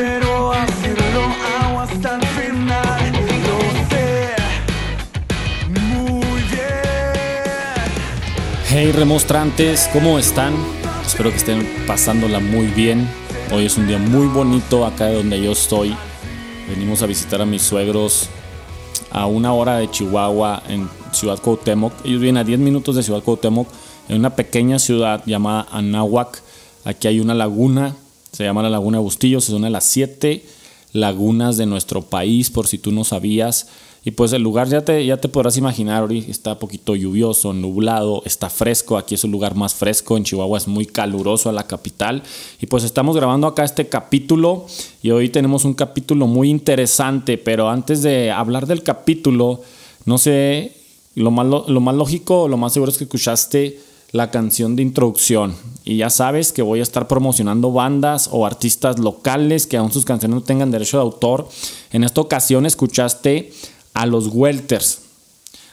quiero hacerlo, hago hasta el final. Lo sé muy bien. Hey remostrantes, ¿cómo están? Espero que estén pasándola muy bien. Hoy es un día muy bonito acá de donde yo estoy. Venimos a visitar a mis suegros a una hora de Chihuahua en Ciudad Cuauhtémoc. Ellos viven a 10 minutos de Ciudad Cuauhtémoc en una pequeña ciudad llamada Anáhuac. Aquí hay una laguna, se llama la Laguna Bustillos, es una de las siete lagunas de nuestro país, por si tú no sabías. Y pues el lugar ya te, ya te podrás imaginar, ahorita está poquito lluvioso, nublado, está fresco, aquí es un lugar más fresco, en Chihuahua es muy caluroso a la capital. Y pues estamos grabando acá este capítulo y hoy tenemos un capítulo muy interesante, pero antes de hablar del capítulo, no sé, lo más, lo más lógico, lo más seguro es que escuchaste la canción de introducción. Y ya sabes que voy a estar promocionando bandas o artistas locales que aún sus canciones no tengan derecho de autor. En esta ocasión escuchaste a los Welters.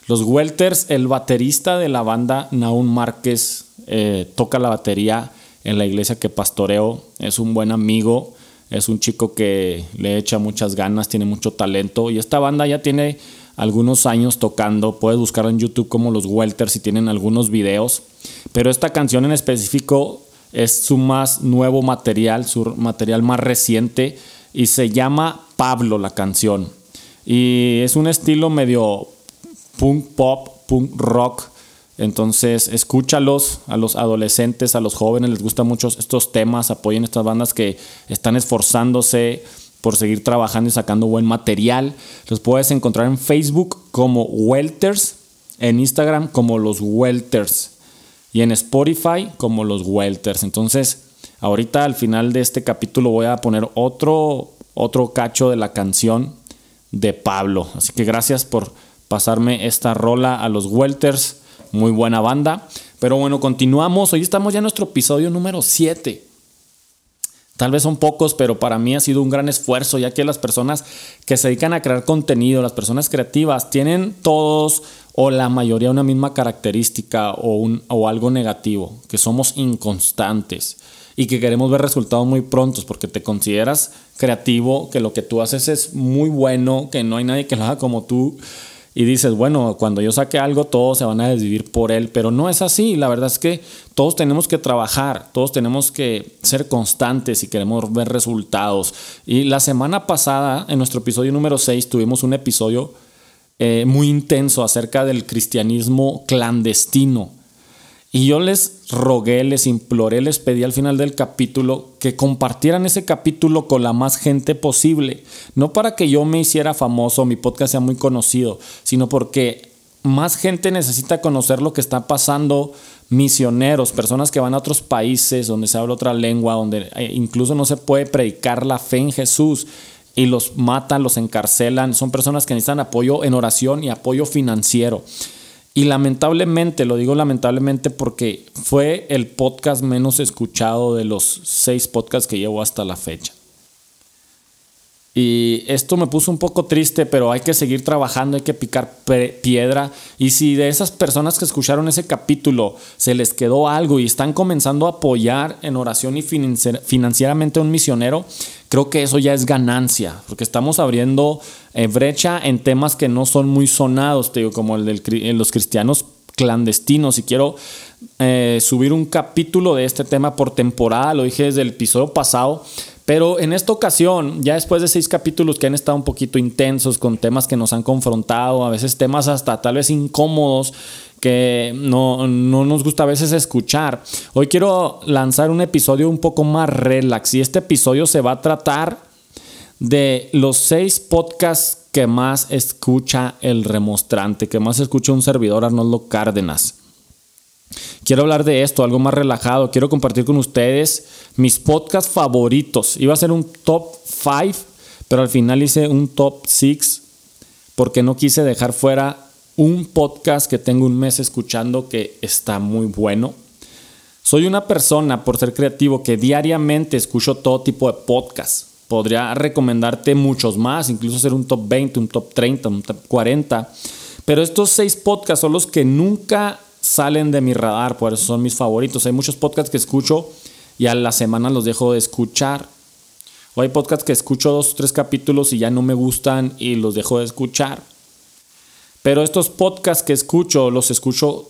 Los Welters, el baterista de la banda Naun Márquez, eh, toca la batería en la iglesia que pastoreo. Es un buen amigo, es un chico que le echa muchas ganas, tiene mucho talento. Y esta banda ya tiene algunos años tocando. Puedes buscarlo en YouTube como los Welters y tienen algunos videos. Pero esta canción en específico es su más nuevo material, su material más reciente y se llama Pablo la canción. Y es un estilo medio punk pop, punk rock. Entonces, escúchalos a los adolescentes, a los jóvenes, les gustan mucho estos temas, apoyen estas bandas que están esforzándose por seguir trabajando y sacando buen material. Los puedes encontrar en Facebook como Welters, en Instagram como los Welters y en Spotify como los Welters. Entonces, ahorita al final de este capítulo voy a poner otro, otro cacho de la canción de Pablo. Así que gracias por pasarme esta rola a los Welters. Muy buena banda. Pero bueno, continuamos. Hoy estamos ya en nuestro episodio número 7. Tal vez son pocos, pero para mí ha sido un gran esfuerzo, ya que las personas que se dedican a crear contenido, las personas creativas, tienen todos o la mayoría una misma característica o, un, o algo negativo, que somos inconstantes y que queremos ver resultados muy prontos porque te consideras creativo, que lo que tú haces es muy bueno, que no hay nadie que lo haga como tú y dices, bueno, cuando yo saque algo todos se van a desvivir por él, pero no es así, la verdad es que todos tenemos que trabajar, todos tenemos que ser constantes y queremos ver resultados. Y la semana pasada, en nuestro episodio número 6, tuvimos un episodio eh, muy intenso acerca del cristianismo clandestino. Y yo les rogué, les imploré, les pedí al final del capítulo que compartieran ese capítulo con la más gente posible. No para que yo me hiciera famoso, mi podcast sea muy conocido, sino porque más gente necesita conocer lo que está pasando, misioneros, personas que van a otros países donde se habla otra lengua, donde eh, incluso no se puede predicar la fe en Jesús y los matan, los encarcelan. Son personas que necesitan apoyo en oración y apoyo financiero. Y lamentablemente, lo digo lamentablemente porque fue el podcast menos escuchado de los seis podcasts que llevo hasta la fecha. Y esto me puso un poco triste, pero hay que seguir trabajando, hay que picar piedra. Y si de esas personas que escucharon ese capítulo se les quedó algo y están comenzando a apoyar en oración y financieramente a un misionero, creo que eso ya es ganancia, porque estamos abriendo eh, brecha en temas que no son muy sonados, te digo, como el de los cristianos clandestinos. Y quiero eh, subir un capítulo de este tema por temporada, lo dije desde el episodio pasado pero en esta ocasión, ya después de seis capítulos que han estado un poquito intensos con temas que nos han confrontado, a veces temas hasta tal vez incómodos que no, no, nos gusta a veces escuchar. Hoy quiero lanzar un episodio un poco más relax y este episodio se va a tratar de los seis podcasts que más escucha el remostrante, que más escucha un servidor Arnoldo Cárdenas. Quiero hablar de esto, algo más relajado. Quiero compartir con ustedes mis podcasts favoritos. Iba a ser un top 5, pero al final hice un top 6 porque no quise dejar fuera un podcast que tengo un mes escuchando que está muy bueno. Soy una persona, por ser creativo, que diariamente escucho todo tipo de podcasts. Podría recomendarte muchos más, incluso hacer un top 20, un top 30, un top 40. Pero estos seis podcasts son los que nunca salen de mi radar, por eso son mis favoritos. Hay muchos podcasts que escucho y a la semana los dejo de escuchar. O hay podcasts que escucho dos o tres capítulos y ya no me gustan y los dejo de escuchar. Pero estos podcasts que escucho, los escucho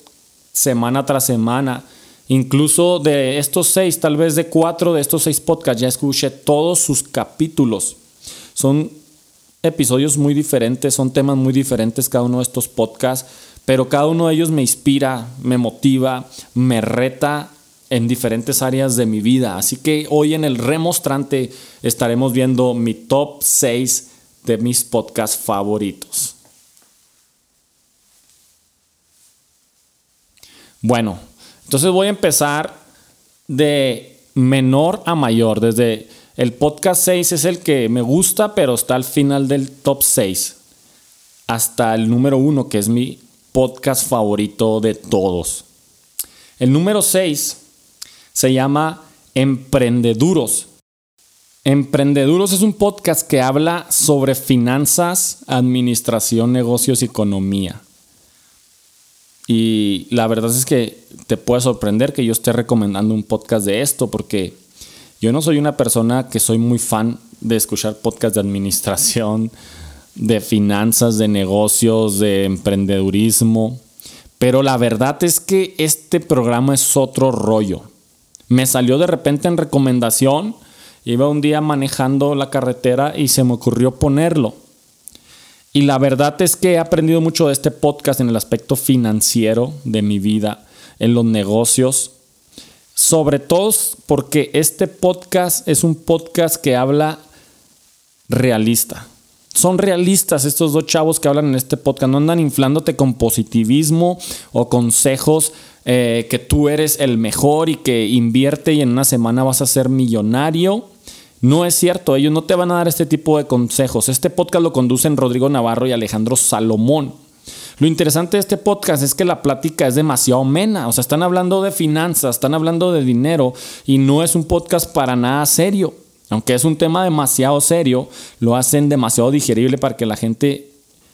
semana tras semana. Incluso de estos seis, tal vez de cuatro de estos seis podcasts, ya escuché todos sus capítulos. Son episodios muy diferentes, son temas muy diferentes cada uno de estos podcasts, pero cada uno de ellos me inspira, me motiva, me reta en diferentes áreas de mi vida. Así que hoy en el remostrante estaremos viendo mi top 6 de mis podcasts favoritos. Bueno, entonces voy a empezar de menor a mayor. Desde el podcast 6 es el que me gusta, pero está al final del top 6. Hasta el número 1, que es mi podcast favorito de todos. El número 6 se llama Emprendeduros. Emprendeduros es un podcast que habla sobre finanzas, administración, negocios y economía. Y la verdad es que te puede sorprender que yo esté recomendando un podcast de esto porque yo no soy una persona que soy muy fan de escuchar podcasts de administración, de finanzas, de negocios, de emprendedurismo. Pero la verdad es que este programa es otro rollo. Me salió de repente en recomendación. Iba un día manejando la carretera y se me ocurrió ponerlo. Y la verdad es que he aprendido mucho de este podcast en el aspecto financiero de mi vida, en los negocios. Sobre todo porque este podcast es un podcast que habla realista. Son realistas estos dos chavos que hablan en este podcast. No andan inflándote con positivismo o consejos eh, que tú eres el mejor y que invierte y en una semana vas a ser millonario. No es cierto, ellos no te van a dar este tipo de consejos. Este podcast lo conducen Rodrigo Navarro y Alejandro Salomón. Lo interesante de este podcast es que la plática es demasiado mena, o sea, están hablando de finanzas, están hablando de dinero y no es un podcast para nada serio. Aunque es un tema demasiado serio, lo hacen demasiado digerible para que la gente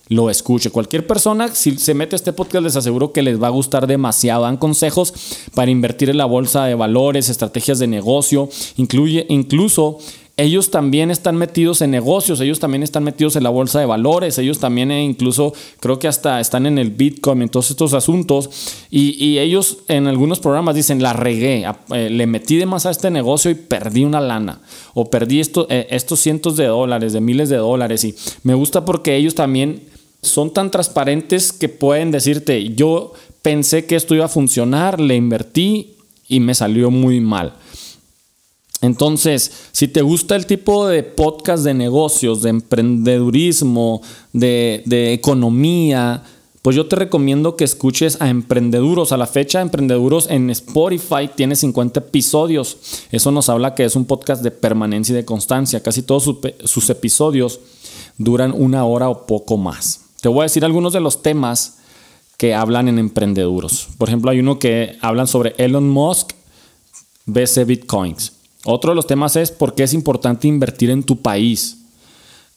lo escuche. Cualquier persona, si se mete a este podcast, les aseguro que les va a gustar demasiado. Dan consejos para invertir en la bolsa de valores, estrategias de negocio, incluye, incluso ellos también están metidos en negocios, ellos también están metidos en la bolsa de valores, ellos también eh, incluso creo que hasta están en el Bitcoin, en todos estos asuntos. Y, ellos en algunos programas dicen, la regué, eh, le metí de más a este negocio y perdí una lana. O perdí eh, estos cientos de dólares, de miles de dólares. Y me gusta porque ellos también son tan transparentes que pueden decirte, yo pensé que esto iba a funcionar, le invertí y me salió muy mal. Entonces, si te gusta el tipo de podcast de negocios, de emprendedurismo, de, economía, pues yo te recomiendo que escuches a Emprendeduros. A la fecha, Emprendeduros en Spotify tiene 50 episodios. Eso nos habla que es un podcast de permanencia y de constancia. Casi todos sus episodios duran una hora o poco más. Te voy a decir algunos de los temas que hablan en Emprendeduros. Por ejemplo, hay uno que hablan sobre Elon Musk, BC Bitcoins. Otro de los temas es por qué es importante invertir en tu país.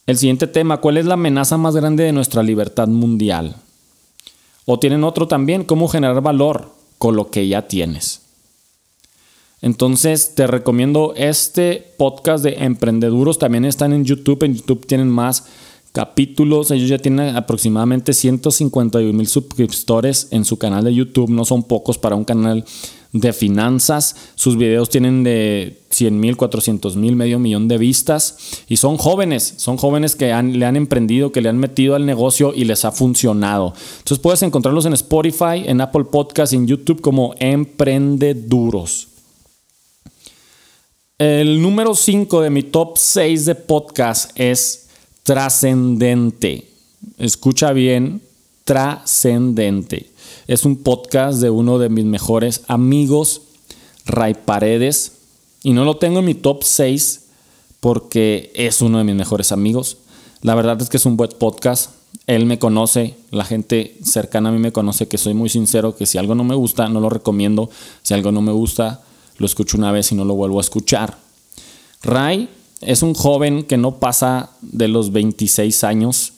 El siguiente tema, ¿cuál es la amenaza más grande de nuestra libertad mundial? O tienen otro también, cómo generar valor con lo que ya tienes. Entonces te recomiendo este podcast de Emprendeduros. También están en YouTube. En YouTube tienen más capítulos. Ellos ya tienen aproximadamente 151 mil suscriptores en su canal de YouTube. No son pocos para un canal de finanzas. Sus videos tienen de 100 mil, 400 mil, medio millón de vistas. Y son jóvenes, son jóvenes que le han emprendido, que le han metido al negocio y les ha funcionado. Entonces puedes encontrarlos en Spotify, en Apple Podcast, en YouTube como Emprendeduros. El número 5 de mi top 6 de podcast es Trascendente. Escucha bien, trascendente. Es un podcast de uno de mis mejores amigos, Ray Paredes. Y no lo tengo en mi top 6 porque es uno de mis mejores amigos. La verdad es que es un buen podcast. Él me conoce, la gente cercana a mí me conoce que soy muy sincero, que si algo no me gusta, no lo recomiendo. Si algo no me gusta, lo escucho una vez y no lo vuelvo a escuchar. Ray es un joven que no pasa de los 26 años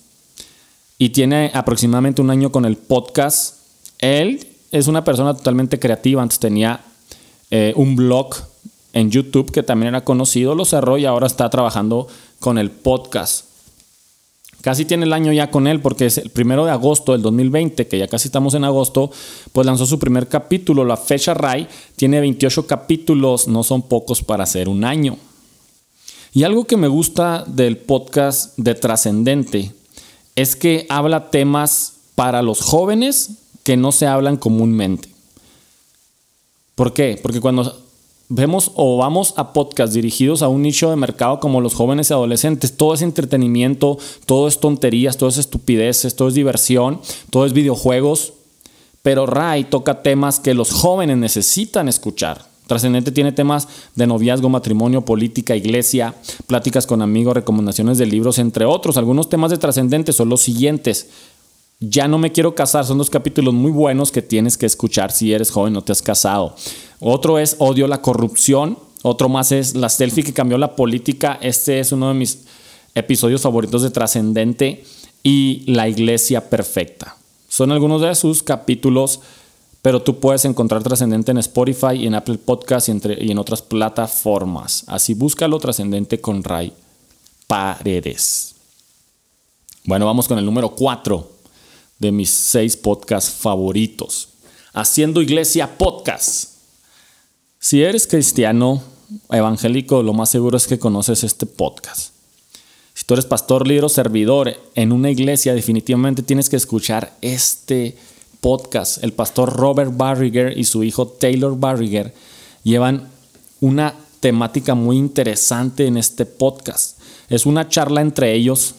y tiene aproximadamente un año con el podcast él es una persona totalmente creativa. Antes tenía eh, un blog en YouTube, que también era conocido, lo cerró y ahora está trabajando con el podcast. Casi tiene el año ya con él porque es el primero de agosto del 2020, que ya casi estamos en agosto, pues lanzó su primer capítulo. La fecha Ray tiene 28 capítulos, no son pocos para hacer un año. Y algo que me gusta del podcast de Trascendente es que habla temas para los jóvenes que no se hablan comúnmente. ¿Por qué? Porque cuando vemos o vamos a podcasts dirigidos a un nicho de mercado como los jóvenes y adolescentes, todo es entretenimiento, todo es tonterías, todo es estupideces, todo es diversión, todo es videojuegos, pero Ray toca temas que los jóvenes necesitan escuchar. Trascendente tiene temas de noviazgo, matrimonio, política, iglesia, pláticas con amigos, recomendaciones de libros, entre otros. Algunos temas de Trascendente son los siguientes. Ya no me quiero casar, son dos capítulos muy buenos que tienes que escuchar si eres joven o te has casado. Otro es Odio la corrupción. Otro más es La selfie que cambió la política. Este es uno de mis episodios favoritos de Trascendente. Y La iglesia perfecta. Son algunos de sus capítulos pero tú puedes encontrar Trascendente en Spotify y en Apple Podcasts y, en otras plataformas. Así búscalo Trascendente con Ray Paredes. Bueno, vamos con el número 4 de mis seis podcasts favoritos. Haciendo Iglesia Podcast. Si eres cristiano evangélico, lo más seguro es que conoces este podcast. Si tú eres pastor, líder o servidor en una iglesia, definitivamente tienes que escuchar este podcast el pastor Robert Barriger y su hijo Taylor Barriger llevan una temática muy interesante en este podcast. Es una charla entre ellos.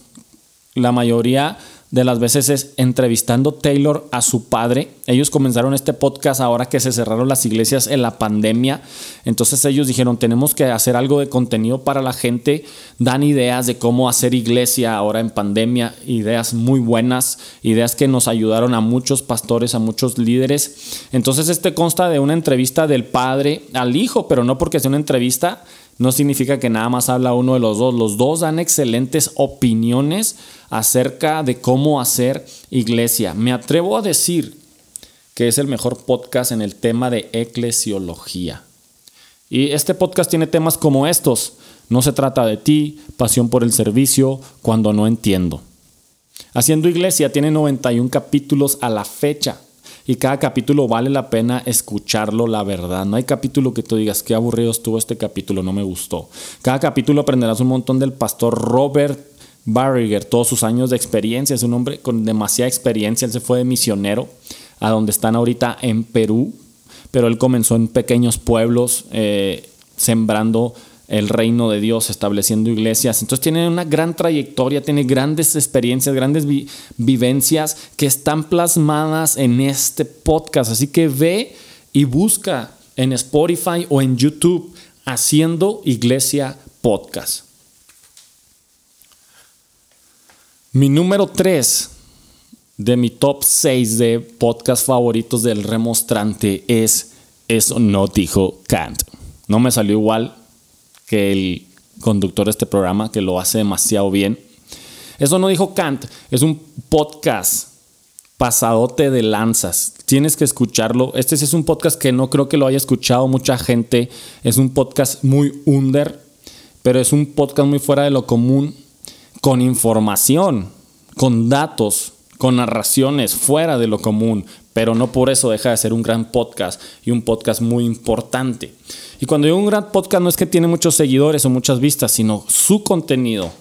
La mayoría de las veces es entrevistando Taylor a su padre. Ellos comenzaron este podcast ahora que se cerraron las iglesias en la pandemia. Entonces ellos dijeron, tenemos que hacer algo de contenido para la gente. Dan ideas de cómo hacer iglesia ahora en pandemia. Ideas muy buenas, ideas que nos ayudaron a muchos pastores, a muchos líderes. Entonces este consta de una entrevista del padre al hijo, pero no porque sea una entrevista no significa que nada más habla uno de los dos. Los dos dan excelentes opiniones acerca de cómo hacer iglesia. Me atrevo a decir que es el mejor podcast en el tema de eclesiología. Y este podcast tiene temas como estos. No se trata de ti, pasión por el servicio, cuando no entiendo. Haciendo Iglesia tiene 91 capítulos a la fecha y cada capítulo vale la pena escucharlo, la verdad. No hay capítulo que tú digas, qué aburrido estuvo este capítulo, no me gustó. Cada capítulo aprenderás un montón del pastor Robert Barriger, todos sus años de experiencia, es un hombre con demasiada experiencia, él se fue de misionero a donde están ahorita en Perú, pero él comenzó en pequeños pueblos, eh, sembrando el reino de Dios, estableciendo iglesias. Entonces tiene una gran trayectoria, tiene grandes experiencias, grandes vivencias que están plasmadas en este podcast. Así que ve y busca en Spotify o en YouTube haciendo iglesia podcast. Mi número 3 de mi top 6 de podcast favoritos del remostrante es Eso no dijo Kant. No me salió igual, que el conductor de este programa, que lo hace demasiado bien. Eso no dijo Kant, es un podcast pasadote de lanzas. Tienes que escucharlo. Este es un podcast que no creo que lo haya escuchado mucha gente. Es un podcast muy under, pero es un podcast muy fuera de lo común, con información, con datos, con narraciones fuera de lo común, pero no por eso deja de ser un gran podcast y un podcast muy importante. Y cuando digo un gran podcast no es que tiene muchos seguidores o muchas vistas, sino su contenido,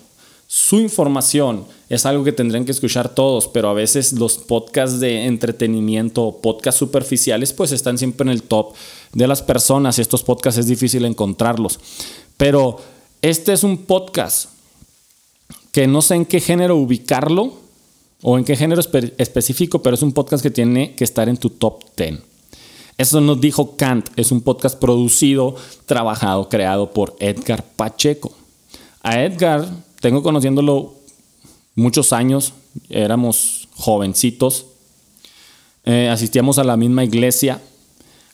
su información es algo que tendrían que escuchar todos, pero a veces los podcasts de entretenimiento, podcasts superficiales, pues están siempre en el top de las personas y estos podcasts es difícil encontrarlos. Pero este es un podcast que no sé en qué género ubicarlo o en qué género específico, pero es un podcast que tiene que estar en tu top 10. Eso nos dijo Kant, es un podcast producido, trabajado, creado por Edgar Pacheco. A Edgar tengo conociéndolo muchos años, éramos jovencitos, eh, asistíamos a la misma iglesia,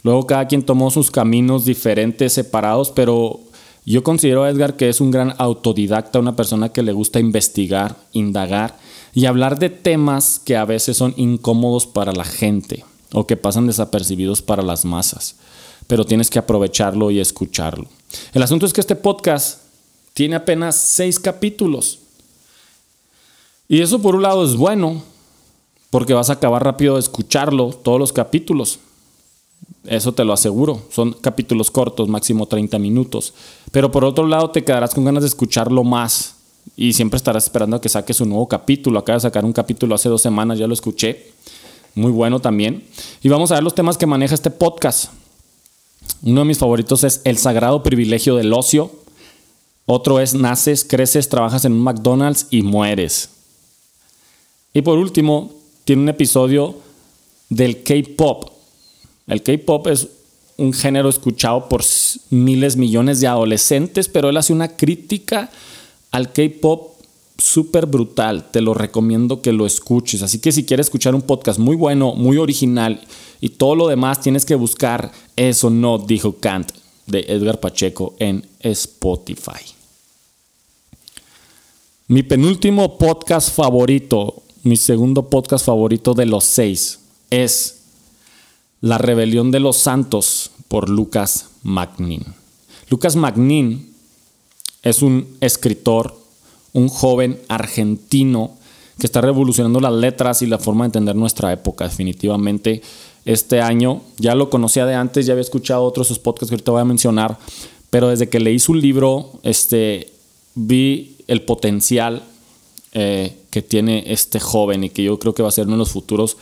luego cada quien tomó sus caminos diferentes, separados, pero yo considero a Edgar que es un gran autodidacta, una persona que le gusta investigar, indagar y hablar de temas que a veces son incómodos para la gente o que pasan desapercibidos para las masas. pero tienes que aprovecharlo y escucharlo. El asunto es que este podcast tiene apenas seis capítulos. Y eso por un lado es bueno, porque vas a acabar rápido de escucharlo, todos los capítulos. Eso te lo aseguro. Son capítulos cortos, máximo 30 minutos. Pero por otro lado te quedarás con ganas de escucharlo más. Y siempre estarás esperando a que saques un nuevo capítulo. Acaba de sacar un capítulo hace dos semanas, ya lo escuché. Muy bueno también. Y vamos a ver los temas que maneja este podcast. Uno de mis favoritos es el sagrado privilegio del ocio. Otro es naces, creces, trabajas en un McDonald's y mueres. Y por último, tiene un episodio del K-Pop. El K-Pop es un género escuchado por miles, millones de adolescentes, pero él hace una crítica al K-Pop súper brutal. Te lo recomiendo que lo escuches. Así que si quieres escuchar un podcast muy bueno, muy original y todo lo demás, tienes que buscar Eso no dijo Kant de Edgar Pacheco en Spotify. Mi penúltimo podcast favorito, mi segundo podcast favorito de los seis, es La rebelión de los santos por Lucas Magnin. Lucas Magnin es un escritor, un joven argentino que está revolucionando las letras y la forma de entender nuestra época. Definitivamente este año, ya lo conocía de antes, ya había escuchado otros sus podcasts que ahorita voy a mencionar, pero desde que leí su libro, este, vi el potencial eh, que tiene este joven y que yo creo que va a ser uno de los futuros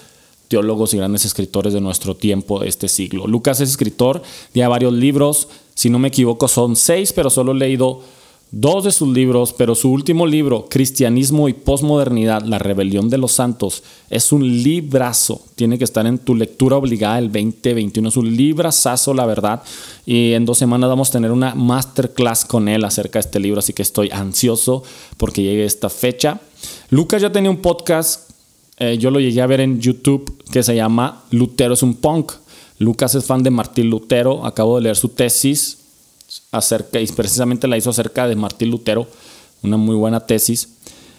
teólogos y grandes escritores de nuestro tiempo, de este siglo. Lucas es escritor, tiene varios libros, si no me equivoco son seis, pero solo he leído dos de sus libros, pero su último libro, Cristianismo y Posmodernidad, La Rebelión de los Santos, es un librazo. Tiene que estar en tu lectura obligada el 2021. Es un librazazo, la verdad. Y en dos semanas vamos a tener una masterclass con él acerca de este libro, así que estoy ansioso porque llegue esta fecha. Lucas ya tenía un podcast, eh, yo lo llegué a ver en YouTube, que se llama Lutero es un punk. Lucas es fan de Martín Lutero, acabo de leer su tesis, acerca, y precisamente la hizo acerca de Martín Lutero, una muy buena tesis.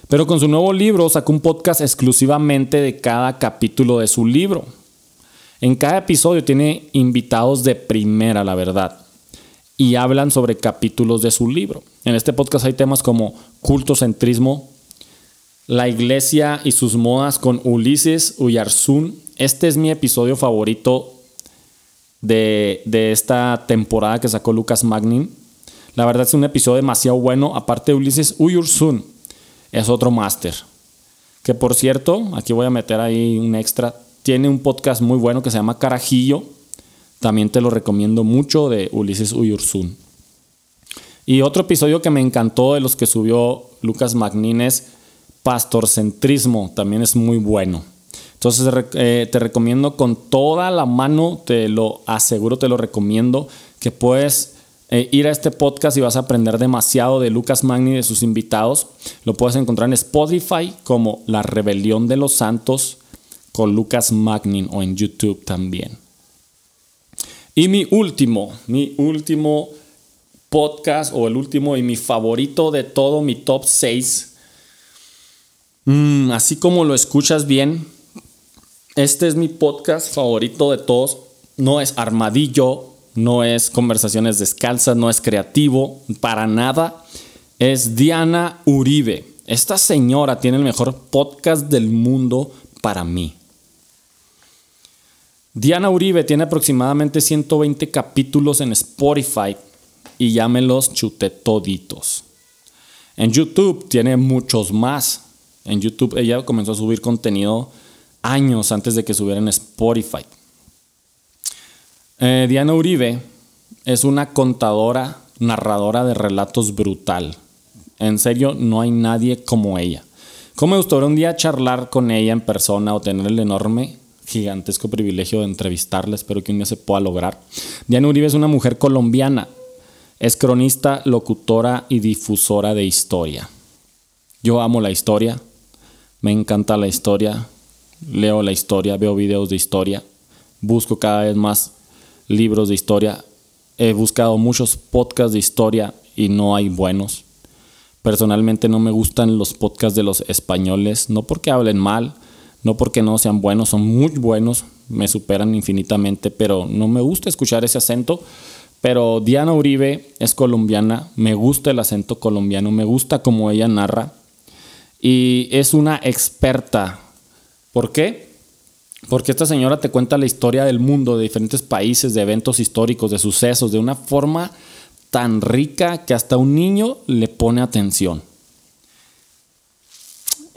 Pero con su nuevo libro sacó un podcast exclusivamente de cada capítulo de su libro. En cada episodio tiene invitados de primera, la verdad, y hablan sobre capítulos de su libro. En este podcast hay temas como cultocentrismo, la iglesia y sus modas con Ulises Uyarzún. Este es mi episodio favorito de, esta temporada que sacó Lucas Magnin. La verdad es un episodio demasiado bueno. Aparte de Ulises Uyursun, es otro máster. Que por cierto, aquí voy a meter ahí un extra. Tiene un podcast muy bueno que se llama Carajillo. También te lo recomiendo mucho de Ulises Uyursun. Y otro episodio que me encantó de los que subió Lucas Magnin es Pastorcentrismo. También es muy bueno. Entonces eh, te recomiendo con toda la mano, te lo aseguro, te lo recomiendo, que puedes eh, ir a este podcast y vas a aprender demasiado de Lucas Magni y de sus invitados. Lo puedes encontrar en Spotify como La Rebelión de los Santos con Lucas Magnin o en YouTube también. Y mi último, mi último podcast o el último y mi favorito de todo, mi top 6. Mm, así como lo escuchas bien, este es mi podcast favorito de todos. No es armadillo, no es conversaciones descalzas, no es creativo, para nada. Es Diana Uribe. Esta señora tiene el mejor podcast del mundo para mí. Diana Uribe tiene aproximadamente 120 capítulos en Spotify y ya me toditos. En YouTube tiene muchos más. En YouTube ella comenzó a subir contenido años antes de que subiera en Spotify. Eh, Diana Uribe es una contadora, narradora de relatos brutal. En serio, no hay nadie como ella. ¿Cómo me gustaría un día charlar con ella en persona o tener el enorme, gigantesco privilegio de entrevistarla? Espero que un día se pueda lograr. Diana Uribe es una mujer colombiana. Es cronista, locutora y difusora de historia. Yo amo la historia. Me encanta la historia leo la historia, veo videos de historia, busco cada vez más libros de historia. He buscado muchos podcasts de historia y no hay buenos. Personalmente no me gustan los podcasts de los españoles, no porque hablen mal, no porque no sean buenos, son muy buenos, me superan infinitamente, pero no me gusta escuchar ese acento. Pero Diana Uribe es colombiana, me gusta el acento colombiano, me gusta como ella narra y es una experta. ¿Por qué? Porque esta señora te cuenta la historia del mundo, de diferentes países, de eventos históricos, de sucesos, de una forma tan rica que hasta un niño le pone atención.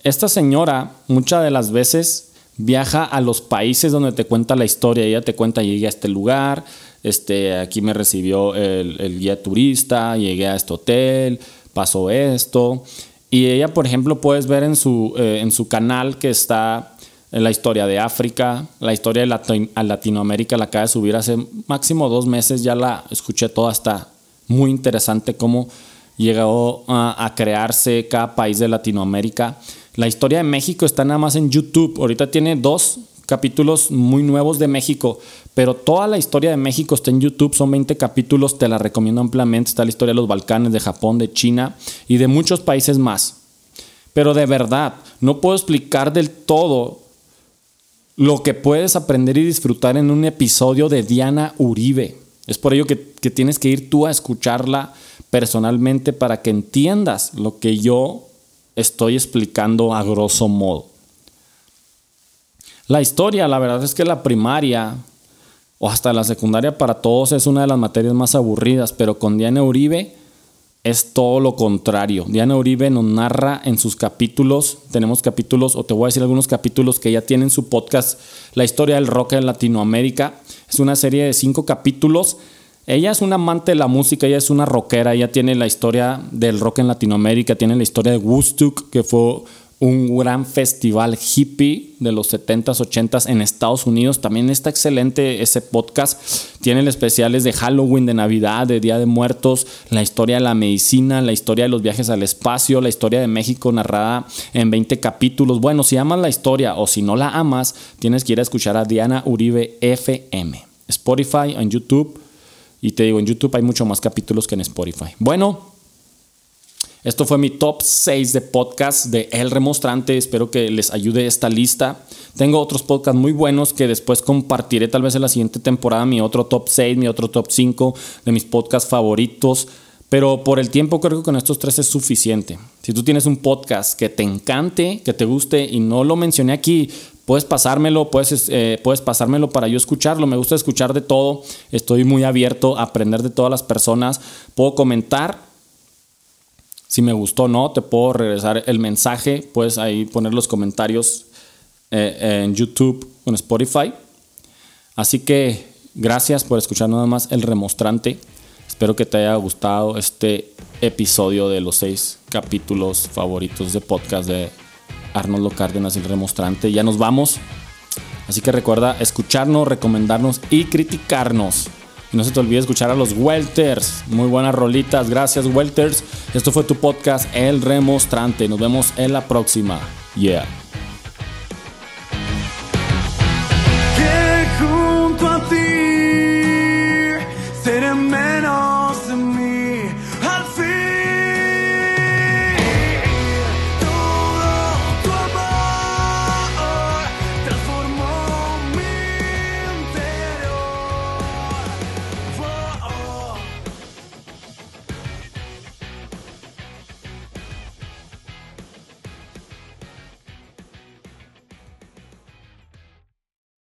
Esta señora muchas de las veces viaja a los países donde te cuenta la historia. Ella te cuenta, llegué a este lugar, este, aquí me recibió el, guía turista, llegué a este hotel, pasó esto. Y ella, por ejemplo, puedes ver en su, eh, en su canal que está la historia de África, la historia de Latinoamérica, la acaba de subir hace máximo dos meses, ya la escuché toda, está muy interesante cómo llegó a, crearse cada país de Latinoamérica. La historia de México está nada más en YouTube. Ahorita tiene dos capítulos muy nuevos de México, pero toda la historia de México está en YouTube. Son 20 capítulos, te la recomiendo ampliamente. Está la historia de los Balcanes, de Japón, de China y de muchos países más. Pero de verdad, no puedo explicar del todo lo que puedes aprender y disfrutar en un episodio de Diana Uribe. Es por ello que, tienes que ir tú a escucharla personalmente para que entiendas lo que yo estoy explicando a grosso modo. La historia, la verdad es que la primaria o hasta la secundaria para todos es una de las materias más aburridas, pero con Diana Uribe es todo lo contrario. Diana Uribe nos narra en sus capítulos, tenemos capítulos, o te voy a decir algunos capítulos que ya tienen su podcast, La historia del rock en Latinoamérica. Es una serie de cinco capítulos. Ella es una amante de la música, ella es una rockera, ella tiene la historia del rock en Latinoamérica, tiene la historia de Woodstock, que fue un gran festival hippie de los 70s, 80s en Estados Unidos. También está excelente ese podcast. Tiene especiales de Halloween, de Navidad, de Día de Muertos, la historia de la medicina, la historia de los viajes al espacio, la historia de México narrada en 20 capítulos. Bueno, si amas la historia o si no la amas, tienes que ir a escuchar a Diana Uribe FM. Spotify, en YouTube. Y te digo, en YouTube hay mucho más capítulos que en Spotify. Bueno, esto fue mi top 6 de podcast de El Remostrante. Espero que les ayude esta lista. Tengo otros podcasts muy buenos que después compartiré tal vez en la siguiente temporada. Mi otro top 6, mi otro top 5 de mis podcasts favoritos. Pero por el tiempo creo que con estos tres es suficiente. Si tú tienes un podcast que te encante, que te guste y no lo mencioné aquí, puedes pasármelo, puedes, eh, puedes pasármelo para yo escucharlo. Me gusta escuchar de todo. Estoy muy abierto a aprender de todas las personas. Puedo comentar si me gustó o no, te puedo regresar el mensaje. Puedes ahí poner los comentarios eh, en YouTube o en Spotify. Así que gracias por escuchar nada más el remostrante. Espero que te haya gustado este episodio de los seis capítulos favoritos de podcast de Arnoldo Cárdenas, el remostrante. Ya nos vamos. Así que recuerda escucharnos, recomendarnos y criticarnos. Y no se te olvide escuchar a los Welters. Muy buenas rolitas. Gracias, Welters. Esto fue tu podcast El Remostrante. Nos vemos en la próxima. Yeah.